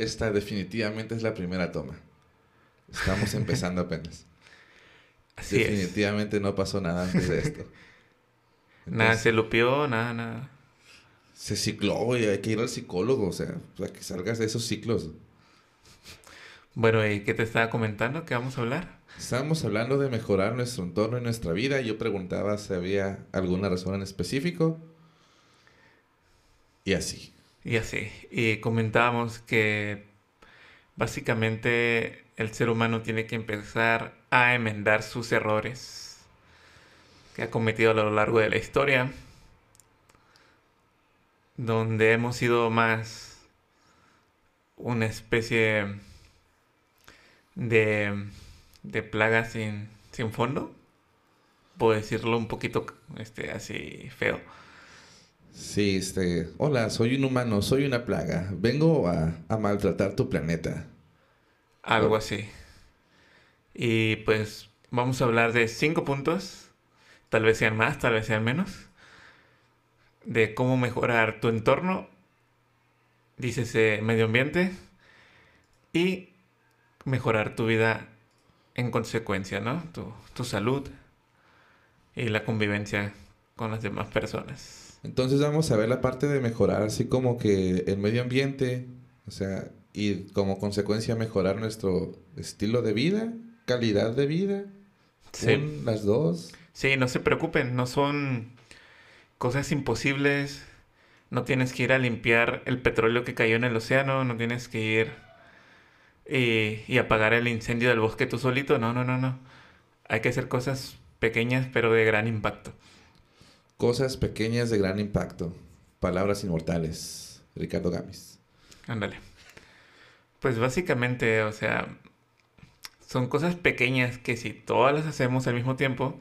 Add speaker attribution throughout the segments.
Speaker 1: Esta definitivamente es la primera toma. Estamos empezando apenas.
Speaker 2: Así
Speaker 1: definitivamente no pasó nada antes de esto.
Speaker 2: nada se lupió, nada, nada.
Speaker 1: Se cicló, y hay que ir al psicólogo, o sea, para que salgas de esos ciclos.
Speaker 2: Bueno, ¿y qué te estaba comentando? ¿Qué vamos a hablar?
Speaker 1: Estábamos hablando de mejorar nuestro entorno y nuestra vida. Yo preguntaba si había alguna razón en específico. Y así.
Speaker 2: Y así. Y comentábamos que básicamente el ser humano tiene que empezar a enmendar sus errores que ha cometido a lo largo de la historia, donde hemos sido más una especie de, de plaga sin, sin fondo, puedo decirlo un poquito este, así feo.
Speaker 1: Sí, este, hola, soy un humano, soy una plaga. Vengo a, maltratar tu planeta.
Speaker 2: Algo así. Y pues vamos a hablar de cinco puntos, tal vez sean más, tal vez sean menos, de cómo mejorar tu entorno, dícese medio ambiente, y mejorar tu vida en consecuencia, ¿no? Tu salud y la convivencia con las demás personas.
Speaker 1: Entonces vamos a ver la parte de mejorar así como que el medio ambiente, o sea, y como consecuencia mejorar nuestro estilo de vida, calidad de vida. Sí. las dos.
Speaker 2: Sí, no se preocupen, no son cosas imposibles. No tienes que ir a limpiar el petróleo que cayó en el océano, no tienes que ir y, y apagar el incendio del bosque tú solito. No, no, no, no. Hay que hacer cosas pequeñas pero de gran impacto.
Speaker 1: Cosas pequeñas de gran impacto. Palabras inmortales. Ricardo Gamis.
Speaker 2: Ándale. Pues básicamente, o sea, son cosas pequeñas que si todas las hacemos al mismo tiempo,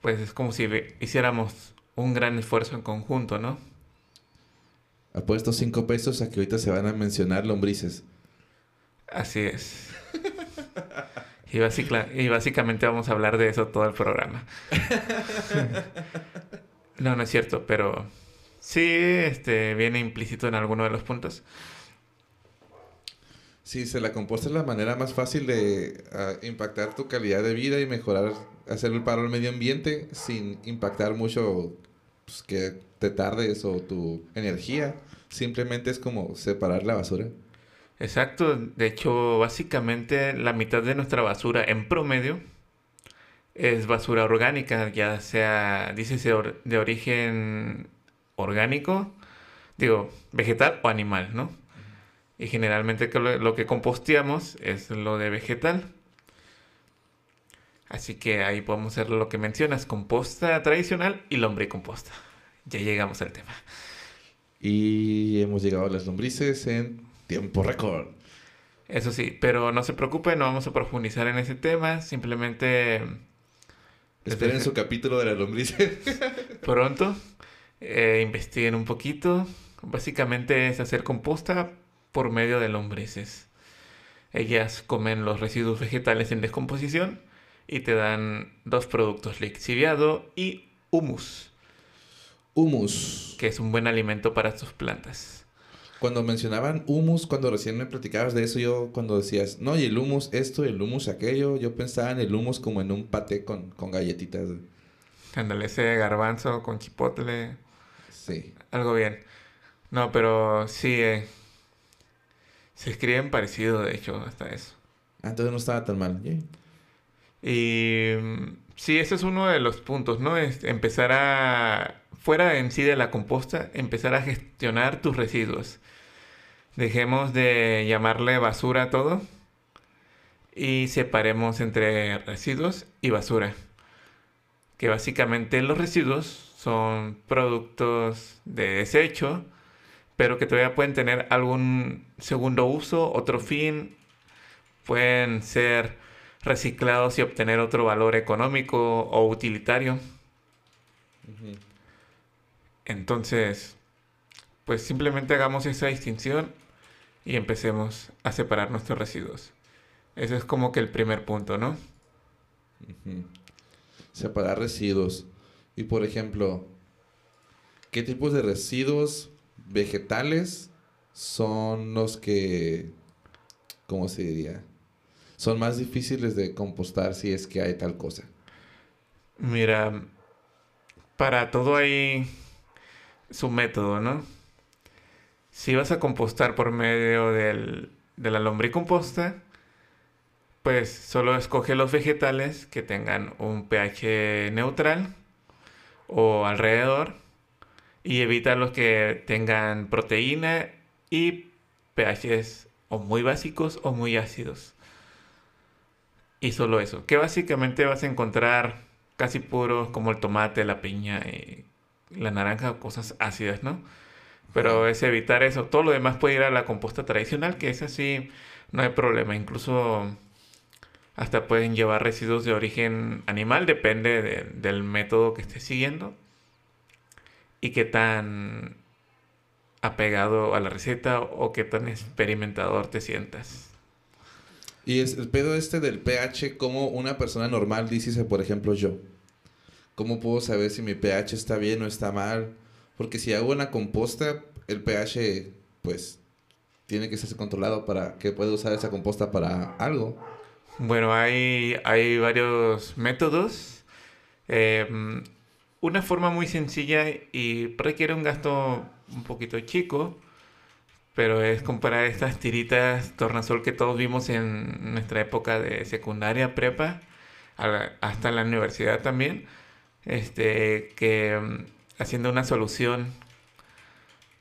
Speaker 2: pues es como si hiciéramos un gran esfuerzo en conjunto, ¿no?
Speaker 1: Apuesto cinco pesos a que ahorita se van a mencionar lombrices.
Speaker 2: Así es. Y, y básicamente vamos a hablar de eso todo el programa. no, no es cierto, pero sí este, viene implícito en alguno de los puntos.
Speaker 1: Sí, se la composta es la manera más fácil de ah, impactar tu calidad de vida y mejorar, hacer el paro al medio ambiente sin impactar mucho pues, que te tardes o tu energía. Simplemente es como separar la basura.
Speaker 2: Exacto, de hecho, básicamente la mitad de nuestra basura en promedio es basura orgánica, ya sea, dice de origen orgánico, digo, vegetal o animal, ¿no? Y generalmente lo que composteamos es lo de vegetal. Así que ahí podemos hacer lo que mencionas, composta tradicional y lombricomposta. Ya llegamos al tema.
Speaker 1: Y hemos llegado a las lombrices en tiempo récord.
Speaker 2: Eso sí, pero no se preocupen, no vamos a profundizar en ese tema, simplemente...
Speaker 1: Esperen su capítulo de la lombrices.
Speaker 2: Pronto, eh, investiguen un poquito. Básicamente es hacer composta por medio de lombrices. Ellas comen los residuos vegetales en descomposición y te dan dos productos, lixiviado y humus.
Speaker 1: Humus.
Speaker 2: Que es un buen alimento para tus plantas
Speaker 1: cuando mencionaban humus, cuando recién me platicabas de eso, yo cuando decías, no, y el humus esto y el humus aquello, yo pensaba en el humus como en un paté con, con galletitas.
Speaker 2: Ándale, ese garbanzo con chipotle.
Speaker 1: Sí.
Speaker 2: Algo bien. No, pero sí, eh, se escriben parecido, de hecho, hasta eso.
Speaker 1: Ah, entonces no estaba tan mal.
Speaker 2: Y mm, sí, ese es uno de los puntos, ¿no? Es empezar a, fuera en sí de la composta, empezar a gestionar tus residuos. Dejemos de llamarle basura a todo y separemos entre residuos y basura. Que básicamente los residuos son productos de desecho, pero que todavía pueden tener algún segundo uso, otro fin. Pueden ser reciclados y obtener otro valor económico o utilitario. Entonces, pues simplemente hagamos esa distinción y empecemos a separar nuestros residuos. Ese es como que el primer punto, ¿no?
Speaker 1: Separar residuos. Y por ejemplo, ¿qué tipos de residuos vegetales son los que, ¿cómo se diría? Son más difíciles de compostar si es que hay tal cosa.
Speaker 2: Mira, para todo hay su método, ¿no? Si vas a compostar por medio del, de la lombricomposta, pues solo escoge los vegetales que tengan un pH neutral o alrededor y evita los que tengan proteína y pHs o muy básicos o muy ácidos. Y solo eso, que básicamente vas a encontrar casi puros como el tomate, la piña y la naranja, cosas ácidas, ¿no? Pero es evitar eso. Todo lo demás puede ir a la composta tradicional, que es así, no hay problema. Incluso hasta pueden llevar residuos de origen animal, depende del método que estés siguiendo y qué tan apegado a la receta o qué tan experimentador te sientas.
Speaker 1: Y es el pedo este del pH, como una persona normal dice, por ejemplo, yo. ¿Cómo puedo saber si mi pH está bien o está mal? Porque si hago una composta, el pH, pues, tiene que ser controlado para que pueda usar esa composta para algo.
Speaker 2: Bueno, hay, hay varios métodos. Em, una forma muy sencilla y requiere un gasto un poquito chico, pero es comparar estas tiritas tornasol que todos vimos en nuestra época de secundaria, prepa, hasta la universidad también, este, que mm, haciendo una solución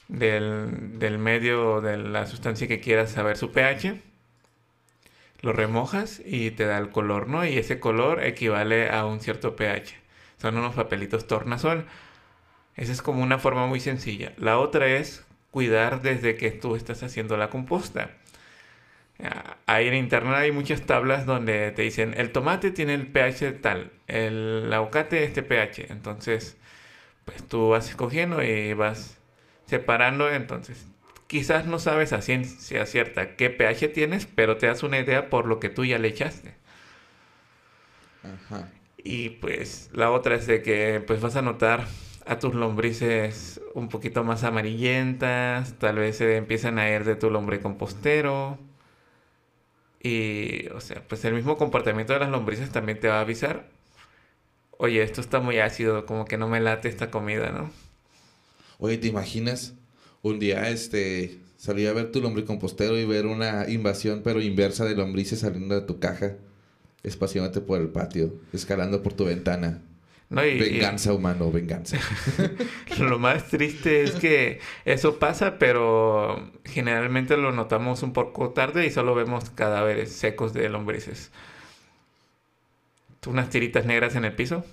Speaker 2: del, del medio de la sustancia que quieras saber su pH, lo remojas y te da el color, ¿no? Y ese color equivale a un cierto pH. Son unos papelitos tornasol. Esa es como una forma muy sencilla. La otra es cuidar desde que tú estás haciendo la composta. Ah, ahí en internet hay muchas tablas donde te dicen el tomate tiene el pH tal, el aguacate este pH. Entonces, pues tú vas escogiendo y vas separando. Entonces, quizás no sabes a ciencia cierta qué pH tienes, pero te das una idea por lo que tú ya le echaste. Ajá. Y pues la otra es de que pues vas a notar a tus lombrices un poquito más amarillentas, tal vez se empiezan a ir de tu compostero Y, o sea, pues el mismo comportamiento de las lombrices también te va a avisar. Oye, esto está muy ácido, como que no me late esta comida, ¿no?
Speaker 1: Oye, ¿te imaginas un día este salir a ver tu compostero y ver una invasión pero inversa de lombrices saliendo de tu caja? espaciándote por el patio, escalando por tu ventana. venganza humano, venganza.
Speaker 2: lo más triste es que eso pasa, pero generalmente lo notamos un poco tarde y solo vemos cadáveres secos de lombrices. Unas tiritas negras en el piso,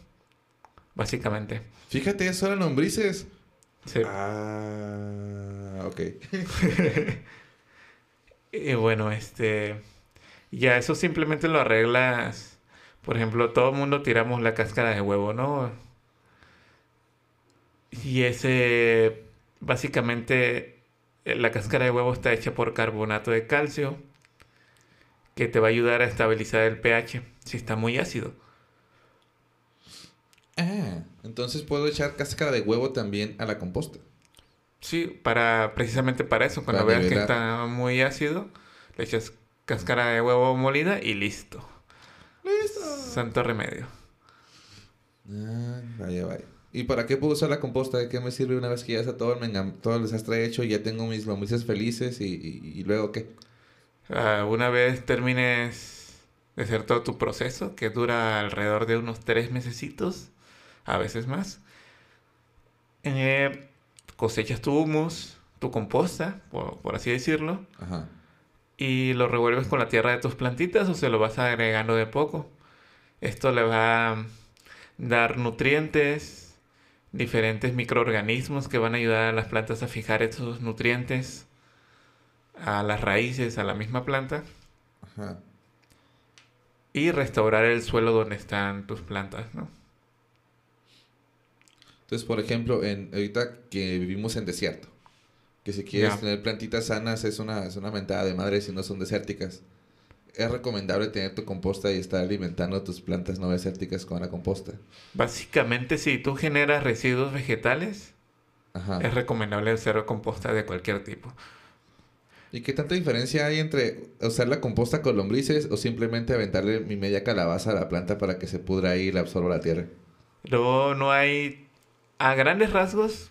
Speaker 2: básicamente.
Speaker 1: Fíjate, eso eran lombrices. Sí. Ah, ok.
Speaker 2: y bueno, este ya eso simplemente lo arreglas. Por ejemplo, todo el mundo tiramos la cáscara de huevo, ¿no? Y ese, básicamente, la cáscara de huevo está hecha por carbonato de calcio, que te va a ayudar a estabilizar el pH si está muy ácido.
Speaker 1: Ah, entonces puedo echar cáscara de huevo también a la composta.
Speaker 2: Sí, para precisamente para eso. Cuando veas que está muy ácido, le echas cáscara de huevo molida y listo.
Speaker 1: Listo.
Speaker 2: Santo remedio.
Speaker 1: Ah, vaya, vaya. ¿Y para qué puedo usar la composta? ¿De qué me sirve una vez que ya está todo el, todo el desastre hecho y ya tengo mis lombrices felices y, luego qué?
Speaker 2: Ah, una vez termines de hacer todo tu proceso, que dura alrededor de unos tres mesecitos, a veces más, eh, cosechas tu humus, tu composta, por, por así decirlo. Ajá y lo revuelves con la tierra de tus plantitas o se lo vas agregando de poco. Esto le va a dar nutrientes, diferentes microorganismos que van a ayudar a las plantas a fijar esos nutrientes a las raíces, a la misma planta. Y restaurar el suelo donde están tus plantas, ¿no?
Speaker 1: Entonces, por ejemplo, en, ahorita que vivimos en desierto, que si quieres tener plantitas sanas es una, es una mentada de madre si no son desérticas. Es recomendable tener tu composta y estar alimentando tus plantas no desérticas con la composta.
Speaker 2: Básicamente, si tú generas residuos vegetales, es recomendable hacer composta de cualquier tipo.
Speaker 1: ¿Y qué tanta diferencia hay entre usar la composta con lombrices o simplemente aventarle mi media calabaza a la planta para que se pudra ahí y la absorba la tierra?
Speaker 2: Luego no hay, a grandes rasgos,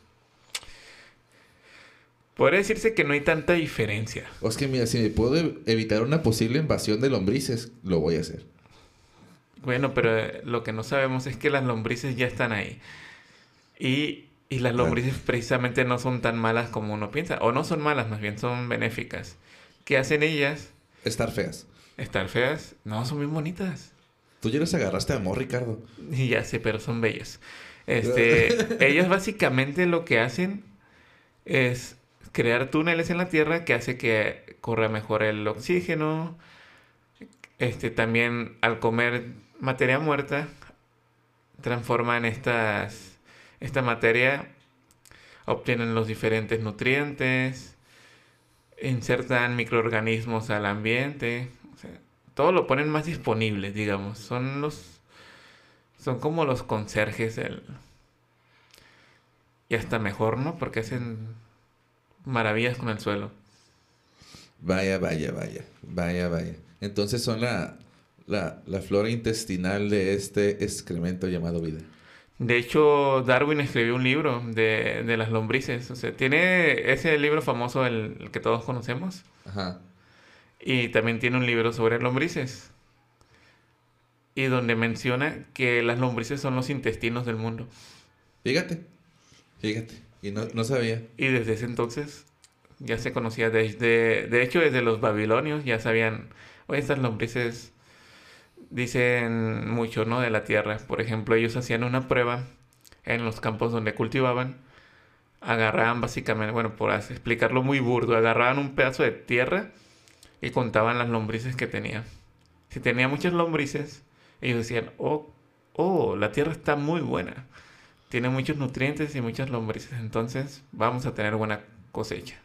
Speaker 2: podría decirse que no hay tanta diferencia.
Speaker 1: O es que mira, si me puedo evitar una posible invasión de lombrices, lo voy a hacer.
Speaker 2: Bueno, pero lo que no sabemos es que las lombrices ya están ahí. Y, y las lombrices precisamente no son tan malas como uno piensa. O no son malas, más bien son benéficas. ¿Qué hacen ellas?
Speaker 1: Estar feas.
Speaker 2: ¿Estar feas? No, son bien bonitas.
Speaker 1: Tú ya les agarraste amor, Ricardo.
Speaker 2: Ya sé, pero son bellas. Este, ellas básicamente lo que hacen es crear túneles en la tierra que hace que corra mejor el oxígeno. Este, también al comer materia muerta, transforman estas, esta materia, obtienen los diferentes nutrientes, insertan microorganismos al ambiente. todo lo ponen más disponible, digamos. Son los son como los conserjes del... Y hasta mejor, ¿no? Porque hacen maravillas con el suelo.
Speaker 1: Vaya, vaya, vaya. Vaya, vaya. Entonces son la, la, la flora intestinal de este excremento llamado vida.
Speaker 2: De hecho, Darwin escribió un libro de, de las lombrices. O sea, tiene ese libro famoso, el, el que todos conocemos.
Speaker 1: Ajá.
Speaker 2: Y también tiene un libro sobre lombrices. Y donde menciona que las lombrices son los intestinos del mundo.
Speaker 1: Fíjate. Fíjate. Y no, no sabía.
Speaker 2: Y desde ese entonces ya se conocía, desde, de hecho desde los babilonios ya sabían, oye, estas lombrices dicen mucho, ¿no? De la tierra. Por ejemplo, ellos hacían una prueba en los campos donde cultivaban. Agarraban básicamente, bueno, por explicarlo muy burdo, agarraban un pedazo de tierra y contaban las lombrices que tenía. Si tenía muchas lombrices, ellos decían, oh, oh, la tierra está muy buena. Tiene muchos nutrientes y muchas lombrices, entonces vamos a tener buena cosecha.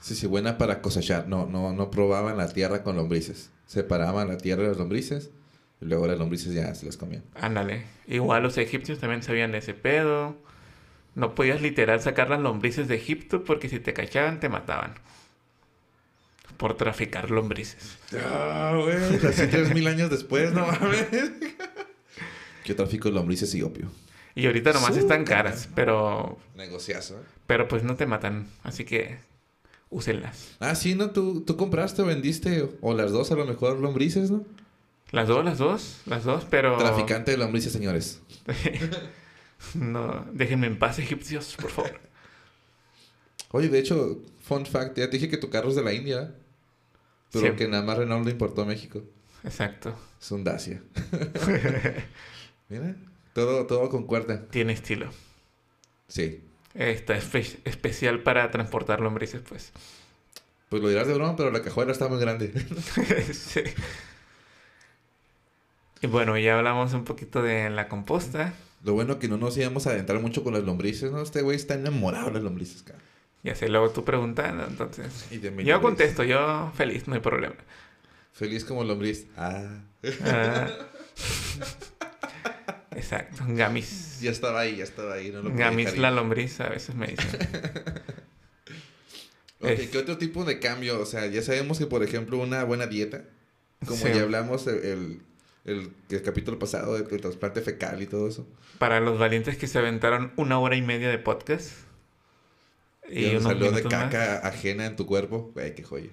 Speaker 1: Sí, sí, buena para cosechar. No, no, no probaban la tierra con lombrices. Separaban la tierra de las lombrices y luego las lombrices ya se las comían.
Speaker 2: Ándale. Igual los egipcios también sabían de ese pedo. No podías literal sacar las lombrices de Egipto porque si te cachaban te mataban. Por traficar lombrices.
Speaker 1: Ah, güey. Así tres mil años después, no mames. Yo trafico lombrices y opio.
Speaker 2: Y ahorita nomás
Speaker 1: Su
Speaker 2: están
Speaker 1: cara.
Speaker 2: caras, pero,
Speaker 1: Negociazo. ¿eh?
Speaker 2: pero pues no te matan. Así que úsenlas.
Speaker 1: Ah, sí, ¿no? Tú, tú compraste o vendiste, o las dos a lo mejor lombrices, ¿no?
Speaker 2: Las dos, las dos, las dos, pero...
Speaker 1: Traficante de lombrices, señores.
Speaker 2: no, déjenme en paz, egipcios, por favor.
Speaker 1: Oye, de hecho, fun fact, ya te dije que tu carro es de la India, pero que nada más Renault lo importó a México.
Speaker 2: Exacto.
Speaker 1: Es un Dacia. Mira, todo, todo concuerda.
Speaker 2: Tiene estilo.
Speaker 1: Sí.
Speaker 2: Está espe- especial para transportar lombrices, pues.
Speaker 1: Pues lo dirás de broma, pero la cajuela está muy grande.
Speaker 2: Sí. Y bueno, ya hablamos un poquito de la composta.
Speaker 1: Lo bueno que no nos íbamos a adentrar mucho con las lombrices, ¿no? Este güey está enamorado de las lombrices, cara.
Speaker 2: Ya sé, luego tú preguntando, entonces.
Speaker 1: Y
Speaker 2: Yo
Speaker 1: lombriz.
Speaker 2: contesto, yo feliz, no hay problema.
Speaker 1: Feliz como lombriz. Ah.
Speaker 2: Ah. Exacto, Gamis.
Speaker 1: Ya estaba ahí, ya estaba ahí. No lo
Speaker 2: Gamis la lombriz, a veces me dicen.
Speaker 1: Ok,
Speaker 2: Es-
Speaker 1: ¿qué otro tipo de cambio? O sea, ya sabemos que, por ejemplo, una buena dieta, como
Speaker 2: Sí.
Speaker 1: ya hablamos el, el, el- el capítulo pasado del del trasplante fecal y todo eso.
Speaker 2: Para los valientes que se aventaron una hora y media de podcast.
Speaker 1: Y,
Speaker 2: Y
Speaker 1: salió de
Speaker 2: más.
Speaker 1: caca ajena en tu cuerpo. Güey, qué joya.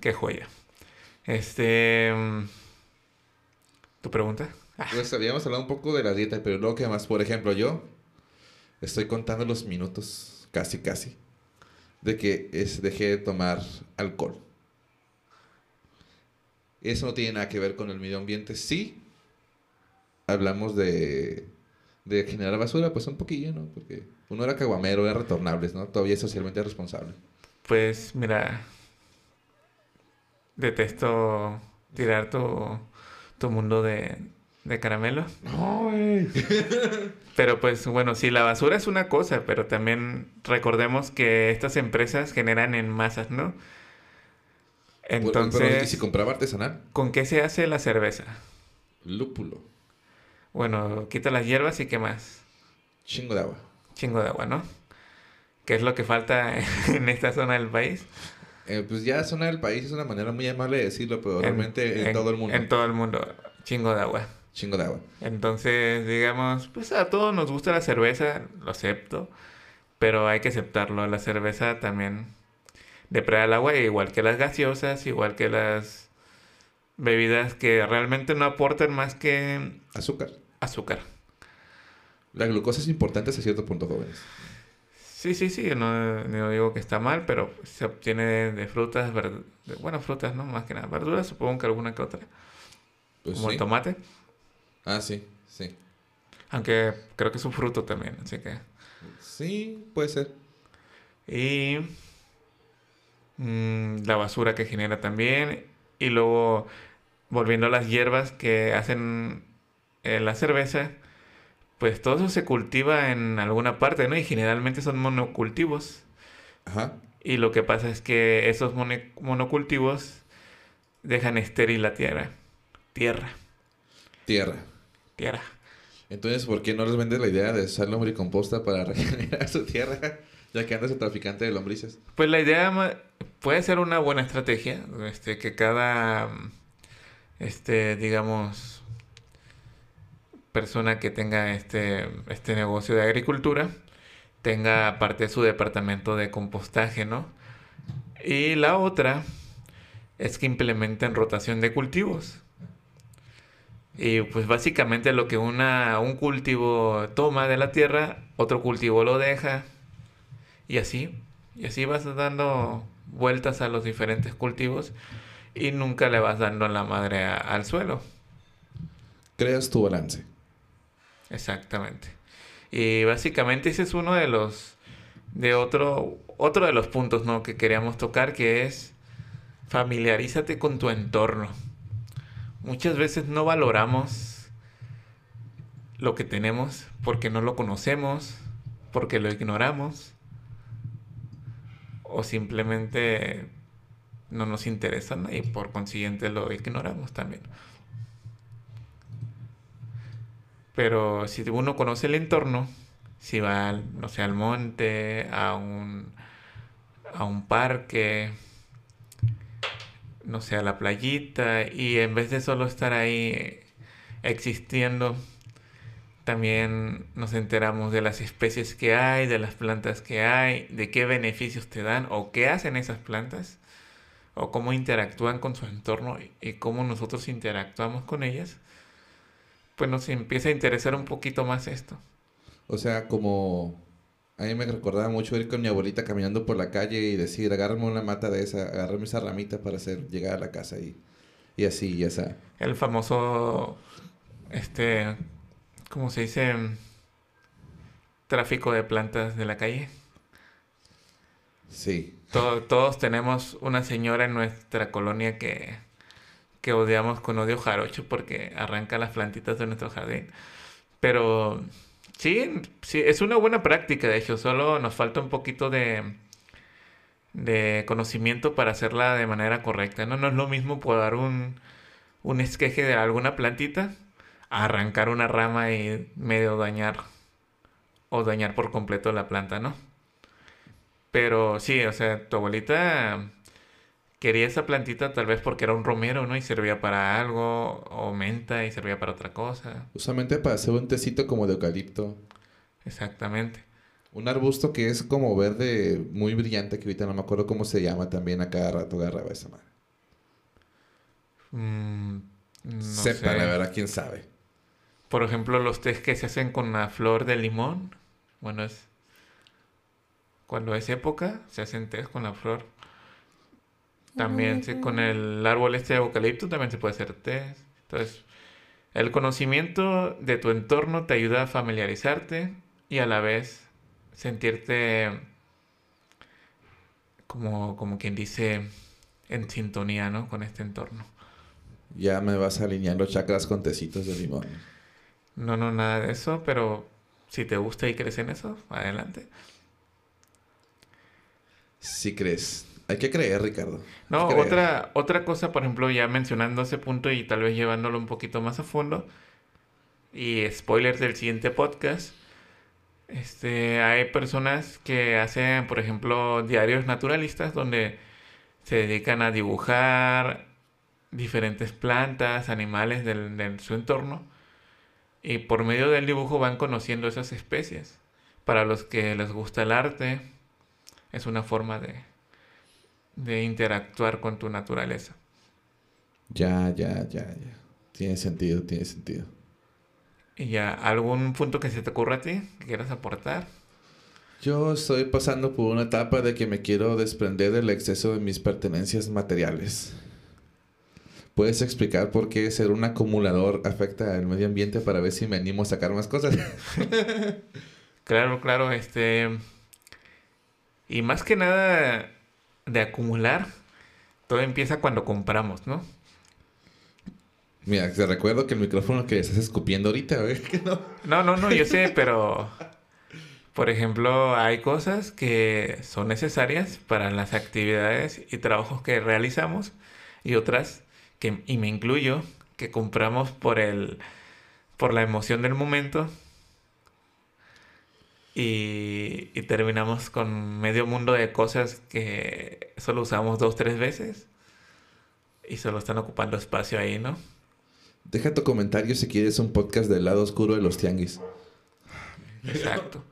Speaker 2: Qué joya. Este. mm, ¿Tu pregunta? Ah,
Speaker 1: Pues habíamos hablado un poco de la dieta, pero luego que más, por ejemplo, yo estoy contando los minutos, casi, casi, de que es, dejé de tomar alcohol. Eso no tiene nada que ver con el medio ambiente. Sí, hablamos de, de generar basura, pues un poquillo, ¿no? Porque uno era caguamero, era retornables, ¿no? Todavía es socialmente responsable.
Speaker 2: Pues mira. Detesto tirar tu, tu mundo de, de caramelo.
Speaker 1: No, güey.
Speaker 2: Pero pues bueno, sí, la basura es una cosa, pero también recordemos que estas empresas generan en masas, ¿no?
Speaker 1: Pero,
Speaker 2: Entonces,
Speaker 1: ¿y si compraba artesanal?
Speaker 2: ¿con qué se hace la cerveza?
Speaker 1: Lúpulo.
Speaker 2: Bueno, quita las hierbas y qué más.
Speaker 1: Chingo de agua.
Speaker 2: Chingo de agua, ¿no? ¿Qué es lo que falta en esta zona del país?
Speaker 1: Eh, pues ya zona del país es una manera muy amable de decirlo, pero realmente en, todo el mundo.
Speaker 2: En todo el mundo, chingo de agua.
Speaker 1: Chingo de agua.
Speaker 2: Entonces, digamos, pues a todos nos gusta la cerveza, lo acepto, pero hay que aceptarlo. La cerveza también depreda el agua, igual que las gaseosas, igual que las bebidas que realmente no aportan más que
Speaker 1: azúcar.
Speaker 2: Azúcar.
Speaker 1: La glucosa es importante hasta cierto punto, jóvenes.
Speaker 2: Sí, sí, sí, no, no digo que está mal, pero se obtiene de, frutas, bueno, frutas, ¿no? Más que nada. Verduras, supongo que alguna que otra. Pues como el tomate.
Speaker 1: Ah, sí, sí.
Speaker 2: Aunque creo que es un fruto también, así que...
Speaker 1: Sí, puede ser.
Speaker 2: Y mm, la basura que genera también. Y luego, volviendo a las hierbas que hacen eh, la cerveza, pues todo eso se cultiva en alguna parte, ¿no? Y generalmente son monocultivos. Ajá. Y lo que pasa es que esos monocultivos dejan estéril la tierra. Tierra.
Speaker 1: Tierra.
Speaker 2: Tierra.
Speaker 1: Entonces, ¿por qué no les vendes la idea de usar lombricomposta para regenerar su tierra? Ya que andas el traficante de lombrices.
Speaker 2: Pues la idea puede ser una buena estrategia. Este, que cada, este, digamos, persona que tenga este, este negocio de agricultura tenga parte de su departamento de compostaje, ¿no? Y la otra es que implementen rotación de cultivos. Y pues básicamente lo que una, un cultivo toma de la tierra, otro cultivo lo deja. Y así, y así vas dando vueltas a los diferentes cultivos y nunca le vas dando la madre al suelo.
Speaker 1: Creas tu balance.
Speaker 2: Exactamente. Y básicamente ese es uno de los de otro otro de los puntos ¿no? que queríamos tocar que es familiarízate con tu entorno. Muchas veces no valoramos lo que tenemos porque no lo conocemos, porque lo ignoramos o simplemente no nos interesa y por consiguiente lo ignoramos también. Pero si uno conoce el entorno, si va, no sé, al monte, a un, a un parque, no sé, a la playita, y en vez de solo estar ahí existiendo, también nos enteramos de las especies que hay, de las plantas que hay, de qué beneficios te dan o qué hacen esas plantas, o cómo interactúan con su entorno y cómo nosotros interactuamos con ellas pues nos empieza a interesar un poquito más esto.
Speaker 1: O sea, como a mí me recordaba mucho ir con mi abuelita caminando por la calle y decir, agárrame una mata de esa, agárrame esa ramita para hacer llegar a la casa y, y así, ya sea.
Speaker 2: El famoso, este, ¿cómo se dice? Tráfico de plantas de la calle.
Speaker 1: Sí.
Speaker 2: todos tenemos una señora en nuestra colonia que que odiamos con odio jarocho porque arranca las plantitas de nuestro jardín. Pero sí, sí, es una buena práctica, de hecho, solo nos falta un poquito de, de conocimiento para hacerla de manera correcta. No, no es lo mismo podar un, un esqueje de alguna plantita arrancar una rama y medio dañar o dañar por completo la planta, ¿no? Pero sí, o sea, tu abuelita quería esa plantita tal vez porque era un romero, ¿no? Y servía para algo, o menta y servía para otra cosa.
Speaker 1: Usualmente para hacer un tecito como de eucalipto.
Speaker 2: Exactamente.
Speaker 1: Un arbusto que es como verde muy brillante, que ahorita no me acuerdo cómo se llama, también a cada rato agarraba esa madre. Mm, no Sepa, la verdad, quién sabe.
Speaker 2: Por ejemplo, los tés que se hacen con la flor de limón. Bueno, es. Cuando es época, se hacen tés con la flor. También con el árbol este de eucalipto también se puede hacer test. Entonces, el conocimiento de tu entorno te ayuda a familiarizarte y a la vez sentirte como, como quien dice en sintonía, ¿no? Con este entorno.
Speaker 1: Ya me vas alineando chakras con tecitos de limón.
Speaker 2: No, no, nada de eso, pero si te gusta y crees en eso, adelante.
Speaker 1: Si crees. Hay que creer, Ricardo.
Speaker 2: No, otra, otra cosa, por ejemplo, ya mencionando ese punto y tal vez llevándolo un poquito más a fondo, y spoilers del siguiente podcast, este, hay personas que hacen, por ejemplo, diarios naturalistas donde se dedican a dibujar diferentes plantas, animales del, de su entorno y por medio del dibujo van conociendo esas especies. Para los que les gusta el arte, es una forma de, de interactuar con tu naturaleza.
Speaker 1: Ya, ya, ya, ya. Tiene sentido, tiene sentido.
Speaker 2: ¿Y ya algún punto que se te ocurra a ti que quieras aportar?
Speaker 1: Yo estoy pasando por una etapa de que me quiero desprender del exceso de mis pertenencias materiales. ¿Puedes explicar por qué ser un acumulador afecta al medio ambiente para ver si me animo a sacar más cosas?
Speaker 2: claro, claro, este... Y más que nada de acumular, todo empieza cuando compramos, ¿no?
Speaker 1: Mira, te recuerdo que el micrófono que estás escupiendo ahorita, ¿ves? no?
Speaker 2: No, no, no, yo sé, pero... Por ejemplo, hay cosas que son necesarias para las actividades y trabajos que realizamos y otras, que, y me incluyo, que compramos por el por la emoción del momento y, y terminamos con medio mundo de cosas que solo usamos dos, tres veces y solo están ocupando espacio ahí, ¿no?
Speaker 1: Deja tu comentario si quieres un podcast del lado oscuro de los tianguis.
Speaker 2: Exacto.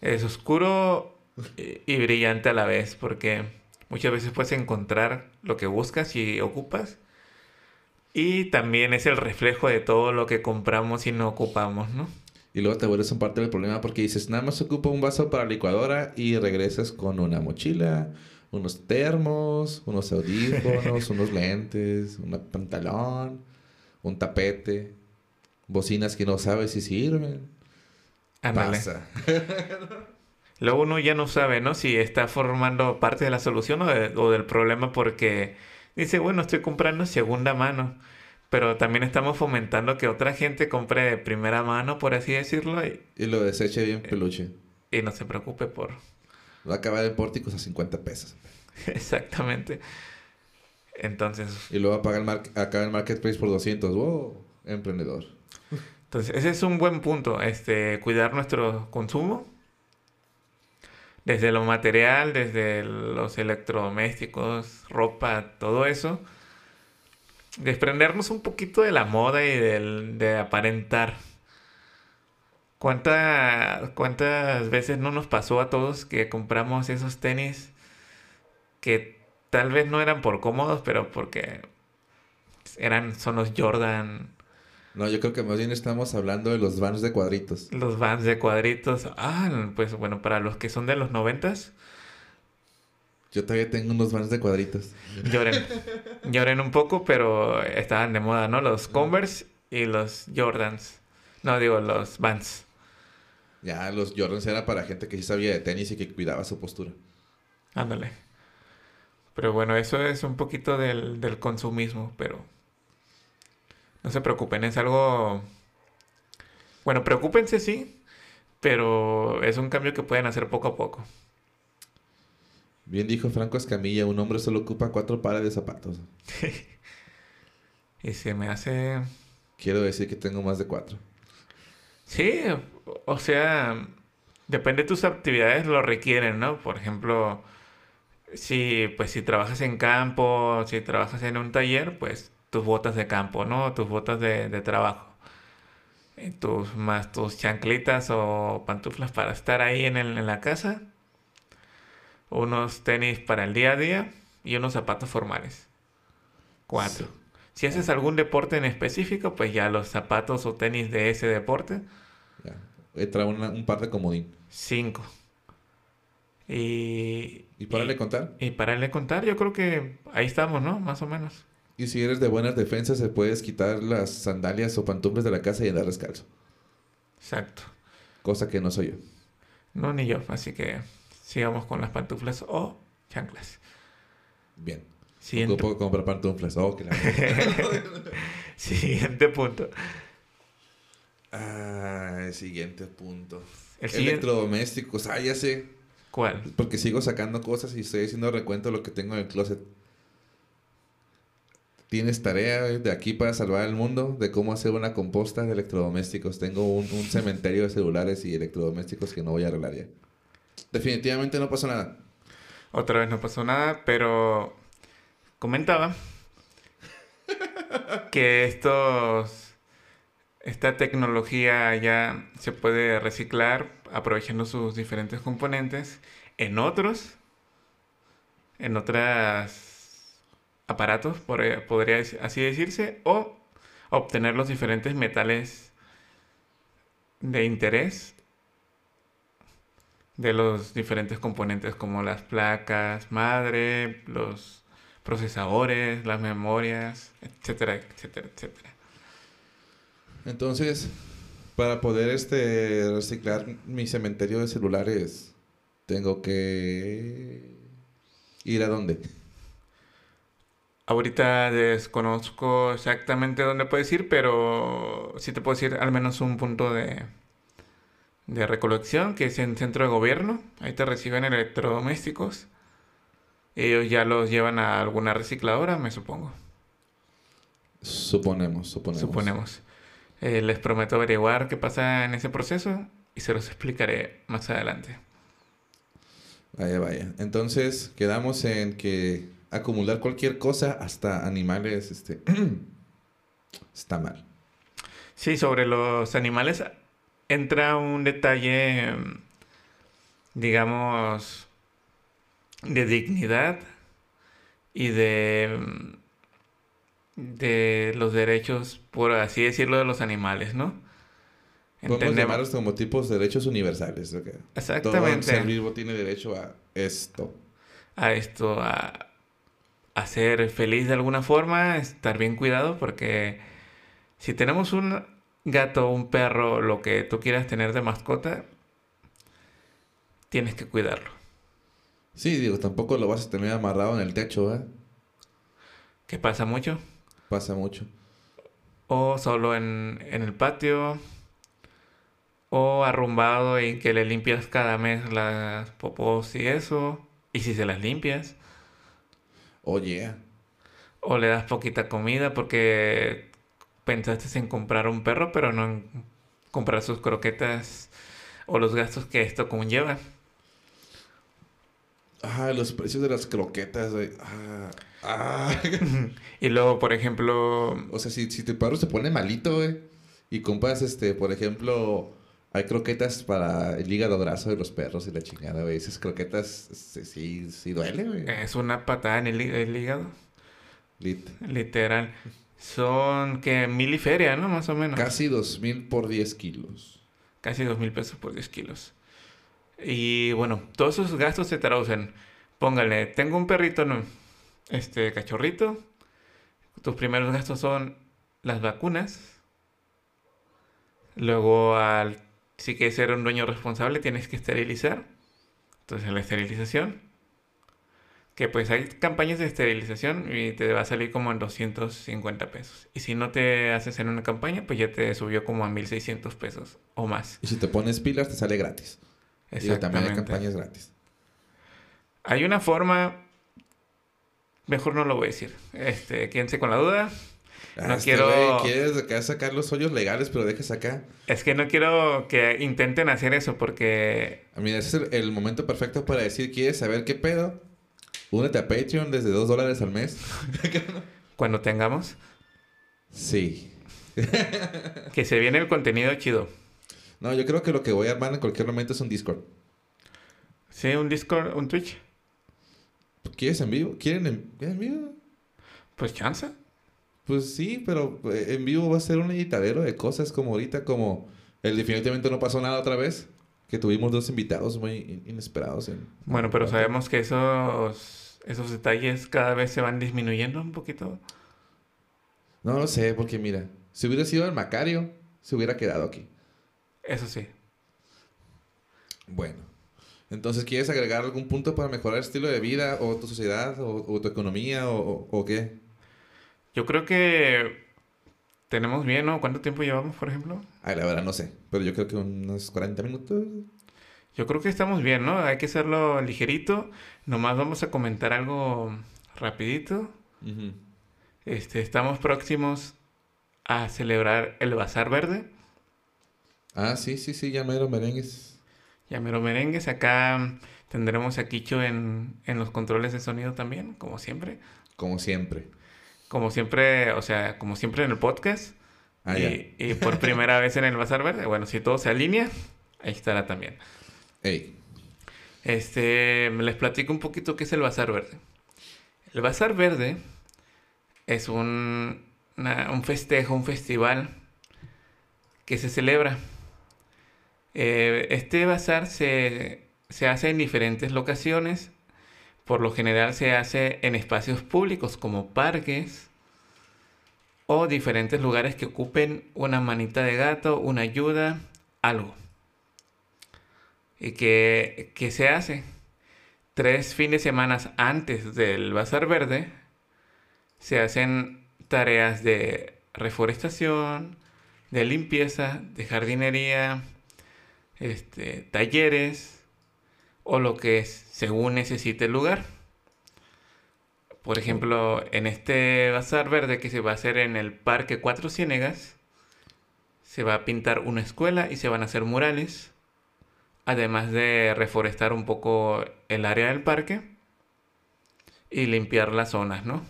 Speaker 2: Es oscuro y brillante a la vez, porque muchas veces puedes encontrar lo que buscas y ocupas. Y también es el reflejo de todo lo que compramos y no ocupamos, ¿no?
Speaker 1: Y luego te vuelves un parte del problema porque dices, nada más ocupa un vaso para licuadora y regresas con una mochila, unos termos, unos audífonos, unos lentes, un pantalón, un tapete, bocinas que no sabes si sirven. Pasa.
Speaker 2: Luego uno ya no sabe, ¿no? Si está formando parte de la solución o, o del problema porque dice, bueno, estoy comprando segunda mano pero también estamos fomentando que otra gente compre de primera mano, por así decirlo. Y,
Speaker 1: lo deseche bien peluche.
Speaker 2: Y no se preocupe por...
Speaker 1: Va a acabar en pórticos a 50 pesos.
Speaker 2: Exactamente. Entonces...
Speaker 1: Y luego apaga el acaba el marketplace por 200. ¡Wow! Emprendedor.
Speaker 2: Entonces, ese es un buen punto. Este, cuidar nuestro consumo. Desde lo material, desde los electrodomésticos, ropa, todo eso desprendernos un poquito de la moda y del, de aparentar. ¿Cuánta, ¿Cuántas veces no nos pasó a todos que compramos esos tenis que tal vez no eran por cómodos, pero porque eran, son los Jordan?
Speaker 1: No, yo creo que más bien estamos hablando de los vans de cuadritos.
Speaker 2: Los vans de cuadritos. Ah, pues bueno, para los que son de los noventas,
Speaker 1: yo todavía tengo unos vans de cuadritos.
Speaker 2: Lloren. Lloren un poco, pero estaban de moda, ¿no? Los Converse y los Jordans. No, digo, los Vans.
Speaker 1: Ya, los Jordans era para gente que sí sabía de tenis y que cuidaba su postura.
Speaker 2: Ándale. Pero bueno, eso es un poquito del, del consumismo, pero... No se preocupen, es algo... Bueno, preocúpense sí, pero es un cambio que pueden hacer poco a poco.
Speaker 1: Bien dijo Franco Escamilla, un hombre solo ocupa cuatro pares de zapatos.
Speaker 2: y se me hace...
Speaker 1: Quiero decir que tengo más de cuatro.
Speaker 2: Sí, o sea, depende de tus actividades lo requieren, ¿no? Por ejemplo, si pues si trabajas en campo, si trabajas en un taller, pues tus botas de campo, ¿no? Tus botas de, de trabajo. Tus, más tus chanclitas o pantuflas para estar ahí en, el, en la casa unos tenis para el día a día y unos zapatos formales. Cuatro. Si haces algún deporte en específico, pues ya los zapatos o tenis de ese deporte.
Speaker 1: Ya. Entra un par de comodín.
Speaker 2: Cinco. Y...
Speaker 1: ¿Y para le contar?
Speaker 2: Y para le contar, yo creo que ahí estamos, ¿no? Más o menos.
Speaker 1: Y si eres de buenas defensas, se puedes quitar las sandalias o pantuflas de la casa y andar descalzo.
Speaker 2: Exacto.
Speaker 1: Cosa que no soy yo.
Speaker 2: No, ni yo. Así que sigamos con las pantuflas o chanclas.
Speaker 1: Bien. Siguiente. puedo comprar pantuflas. Oh,
Speaker 2: siguiente punto.
Speaker 1: Ah, siguiente punto. Electrodomésticos. Ah, ya sé.
Speaker 2: ¿Cuál?
Speaker 1: Porque sigo sacando cosas y estoy haciendo recuento de lo que tengo en el closet. Tienes tarea de aquí para salvar el mundo de cómo hacer una composta de electrodomésticos. Tengo un, un cementerio de celulares y electrodomésticos que no voy a arreglar ya. Definitivamente no pasó nada.
Speaker 2: Otra vez no pasó nada, pero comentaba que estos esta tecnología ya se puede reciclar aprovechando sus diferentes componentes en otros en otros aparatos podría así decirse o obtener los diferentes metales de interés de los diferentes componentes como las placas madre, los procesadores, las memorias, etcétera, etcétera, etcétera.
Speaker 1: Entonces, para poder este reciclar mi cementerio de celulares, tengo que ir a dónde?
Speaker 2: Ahorita desconozco exactamente dónde puedes ir, pero sí te puedo decir al menos un punto de, de recolección, que es en centro de gobierno. Ahí te reciben electrodomésticos. Ellos ya los llevan a alguna recicladora, me supongo.
Speaker 1: Suponemos, suponemos.
Speaker 2: Suponemos. Eh, les prometo averiguar qué pasa en ese proceso y se los explicaré más adelante.
Speaker 1: Vaya, vaya. Entonces, quedamos en que acumular cualquier cosa, hasta animales, este, está mal.
Speaker 2: Sí, sobre los animales entra un detalle, digamos, de dignidad y de, de los derechos, por así decirlo, de los animales, ¿no?
Speaker 1: Podemos llamarlos como tipos de derechos universales. Exactamente. Todo ser vivo tiene derecho a esto.
Speaker 2: A esto, a, a ser feliz de alguna forma, estar bien cuidado, porque si tenemos un gato, un perro, lo que tú quieras tener de mascota, tienes que cuidarlo.
Speaker 1: Sí, digo, tampoco lo vas a tener amarrado en el techo, ¿eh?
Speaker 2: ¿Qué pasa mucho?
Speaker 1: Pasa mucho.
Speaker 2: O solo en, en el patio. O arrumbado y que le limpias cada mes las popos y eso. Y si se las limpias.
Speaker 1: Oye.
Speaker 2: O le das poquita comida porque pensaste en comprar un perro, pero no en comprar sus croquetas o los gastos que esto conlleva.
Speaker 1: Ah, los precios de las croquetas, Ah, ah.
Speaker 2: y luego, por ejemplo...
Speaker 1: O sea, si, si tu perro se pone malito, güey, y compras, este, por ejemplo, hay croquetas para el hígado graso de los perros y la chingada, güey. Esas croquetas sí, sí duele, güey.
Speaker 2: Es una patada en el, hígado. Literal. Son que mil y feria, ¿no? Más o menos.
Speaker 1: Casi dos mil por 10 kilos.
Speaker 2: Casi dos mil pesos por 10 kilos. Y bueno, todos esos gastos se traducen. Póngale, tengo un perrito, ¿no? Este cachorrito. Tus primeros gastos son las vacunas. Luego al si quieres ser un dueño responsable, tienes que esterilizar. Entonces, la esterilización. Que pues hay campañas de esterilización y te va a salir como en 250 pesos. Y si no te haces en una campaña, pues ya te subió como a 1600 pesos o más.
Speaker 1: Y si te pones pilas, te sale gratis. Y también hay campañas gratis.
Speaker 2: Hay una forma. Mejor no lo voy a decir. Este, quédense con la duda.
Speaker 1: Ah, no este quiero. quieres acá sacar los hoyos legales, pero dejes acá.
Speaker 2: Es que no quiero que intenten hacer eso porque.
Speaker 1: A mí, ese es el, momento perfecto para decir: ¿quieres saber qué pedo? Únete a Patreon desde 2 dólares al mes.
Speaker 2: Cuando tengamos.
Speaker 1: Sí.
Speaker 2: que se viene el contenido chido.
Speaker 1: No, yo creo que lo que voy a armar en cualquier momento es un Discord.
Speaker 2: Sí, un Discord, un Twitch.
Speaker 1: ¿Quieres en vivo? ¿Quieren en, en vivo?
Speaker 2: Pues chance.
Speaker 1: Pues sí, pero eh, en vivo va a ser un editadero de cosas como ahorita, como el definitivamente no pasó nada otra vez, que tuvimos dos invitados muy inesperados.
Speaker 2: bueno, pero sabemos que esos, esos detalles cada vez se van disminuyendo un poquito.
Speaker 1: No lo sé, porque mira, si hubiera sido el Macario, se hubiera quedado aquí.
Speaker 2: Eso sí.
Speaker 1: Bueno, entonces, ¿quieres agregar algún punto para mejorar el estilo de vida o tu sociedad o, tu economía o, o qué?
Speaker 2: Yo creo que tenemos bien, ¿no? ¿Cuánto tiempo llevamos, por ejemplo?
Speaker 1: Ay, la verdad no sé, pero yo creo que unos 40 minutos.
Speaker 2: Yo creo que estamos bien, ¿no? Hay que hacerlo ligerito. Nomás vamos a comentar algo rapidito. Este, estamos próximos a celebrar el Bazar Verde.
Speaker 1: Ah, sí, sí, sí, llamero merengues.
Speaker 2: Llamero merengues. Acá Tendremos a Kicho en, en los controles de sonido también, como siempre.
Speaker 1: Como siempre.
Speaker 2: Como siempre, o sea, como siempre en el podcast.
Speaker 1: Ah,
Speaker 2: y, y por primera vez en el Bazar Verde. Bueno, si todo se alinea, ahí estará también.
Speaker 1: Ey.
Speaker 2: Este, les platico un poquito qué es el Bazar Verde. El Bazar Verde es un, una- un festejo, un festival que se celebra. Eh, este bazar se, se hace en diferentes locaciones. Por lo general se hace en espacios públicos como parques o diferentes lugares que ocupen una manita de gato, una ayuda, algo. ¿Y que, se hace? Tres fines de semana antes del Bazar Verde se hacen tareas de reforestación, de limpieza, de jardinería, este, talleres o lo que es según necesite el lugar. Por ejemplo, en este bazar verde que se va a hacer en el Parque Cuatro Ciénegas, se va a pintar una escuela y se van a hacer murales, además de reforestar un poco el área del parque y limpiar las zonas, ¿no?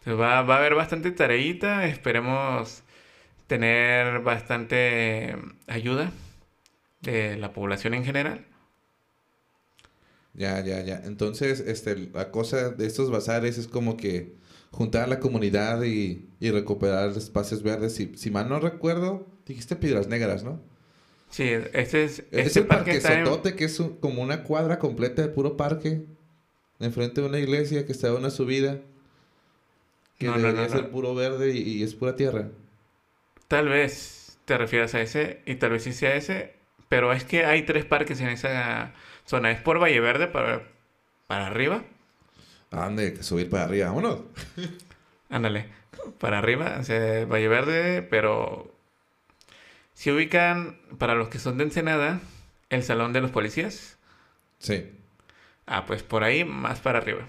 Speaker 2: Entonces va, va a haber bastante tareita, esperemos tener bastante ayuda de la población en general.
Speaker 1: Ya, ya, ya. Entonces, este, la cosa de estos bazares es como que juntar a la comunidad y, y recuperar espacios verdes. Si, si mal no recuerdo, dijiste Piedras Negras, ¿no?
Speaker 2: Sí, este es,
Speaker 1: es
Speaker 2: este
Speaker 1: el
Speaker 2: parque
Speaker 1: parque
Speaker 2: está en-
Speaker 1: Sotote, que es un- como una cuadra completa de puro parque. Enfrente de una iglesia que está en una subida. Que
Speaker 2: No,
Speaker 1: debería
Speaker 2: no,
Speaker 1: ser
Speaker 2: no.
Speaker 1: puro verde y, y es pura tierra.
Speaker 2: Tal vez te refieras a ese y tal vez sí sea ese, pero es que hay tres parques en esa zona. Es por Valle Verde para, para arriba.
Speaker 1: Ande, subir para arriba, vámonos.
Speaker 2: Ándale, para arriba, o sea, Valle Verde, pero si ubican, para los que son de Ensenada, el Salón de los Policías.
Speaker 1: Sí.
Speaker 2: Ah, pues por ahí, más para arriba.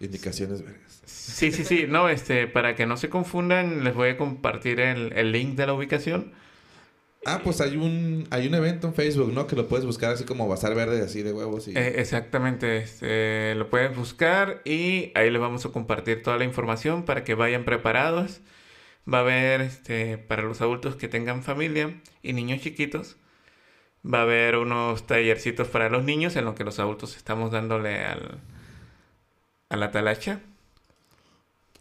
Speaker 1: Indicaciones verdes.
Speaker 2: Sí, sí, sí, no, este, para que no se confundan, les voy a compartir el, el link de la ubicación.
Speaker 1: Ah, pues hay un, hay un evento en Facebook, ¿no? Que lo puedes buscar así como Bazar Verde, así de huevos y...
Speaker 2: Eh, exactamente, este, lo pueden buscar y ahí les vamos a compartir toda la información para que vayan preparados. Va a haber, este, para los adultos que tengan familia y niños chiquitos, va a haber unos tallercitos para los niños en lo que los adultos estamos dándole al, a la talacha.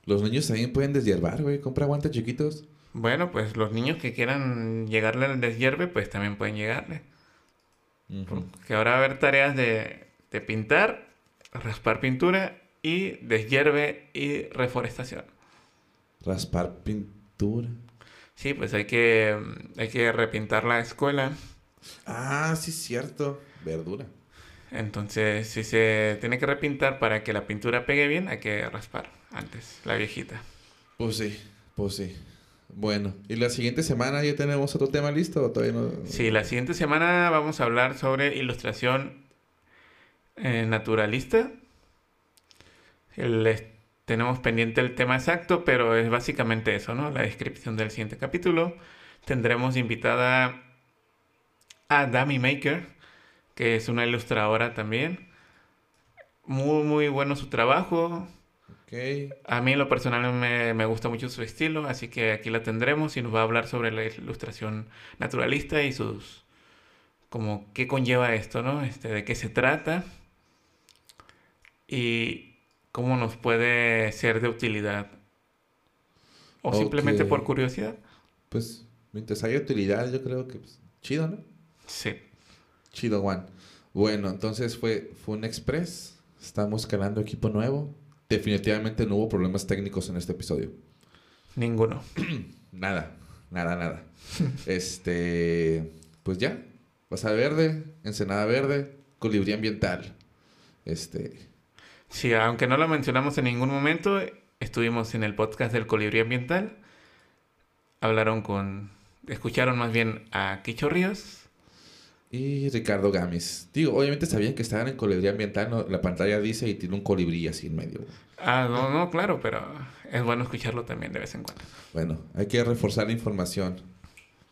Speaker 1: Los niños también pueden deshiervar, güey. Compra guantes chiquitos.
Speaker 2: Bueno, pues los niños que quieran llegarle al deshierve, pues también pueden llegarle. Que ahora va a haber tareas de, de pintar, raspar pintura y deshierve y reforestación.
Speaker 1: Raspar pintura.
Speaker 2: Sí, pues hay que, hay que repintar la escuela.
Speaker 1: Ah, sí, cierto. Verdura.
Speaker 2: Entonces, si se tiene que repintar para que la pintura pegue bien, hay que raspar antes, la viejita.
Speaker 1: Pues sí, pues sí. Bueno, ¿y la siguiente semana ya tenemos otro tema listo o todavía no?
Speaker 2: Sí, la siguiente semana vamos a hablar sobre ilustración eh, naturalista. Tenemos pendiente el tema exacto, pero es básicamente eso, ¿no? La descripción del siguiente capítulo. Tendremos invitada a Dami Maker, que es una ilustradora también. Muy, muy bueno su trabajo. A mí en lo personal me, me gusta mucho su estilo, así que aquí la tendremos y nos va a hablar sobre la ilustración naturalista y sus... como qué conlleva esto, ¿no? Este, de qué se trata y cómo nos puede ser de utilidad. O simplemente por curiosidad.
Speaker 1: Pues, mientras haya utilidad, yo creo que pues, chido, ¿no?
Speaker 2: Sí.
Speaker 1: Chido, Juan. Bueno, entonces fue, fue un express. Estamos calando equipo nuevo. Definitivamente no hubo problemas técnicos en este episodio.
Speaker 2: Ninguno.
Speaker 1: Nada, nada, nada. este, pues ya. Pasar verde, Ensenada verde, colibrí ambiental. Este,
Speaker 2: Sí, aunque no lo mencionamos en ningún momento, estuvimos en el podcast del Colibrí Ambiental. Hablaron con... Escucharon más bien a Quicho Ríos.
Speaker 1: Y Ricardo Gamis. Digo, obviamente sabían que estaban en colibrí ambiental. ¿no? La pantalla dice y tiene un colibrí así en medio.
Speaker 2: Ah, no, no, claro, pero es bueno escucharlo también de vez en cuando.
Speaker 1: Bueno, hay que reforzar la información.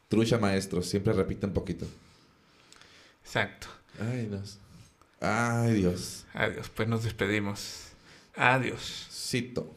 Speaker 1: Trucha maestros, siempre repite un poquito.
Speaker 2: Exacto.
Speaker 1: Ay, Dios. Ay, Dios.
Speaker 2: Adiós, pues nos despedimos. Adiós.
Speaker 1: Cito.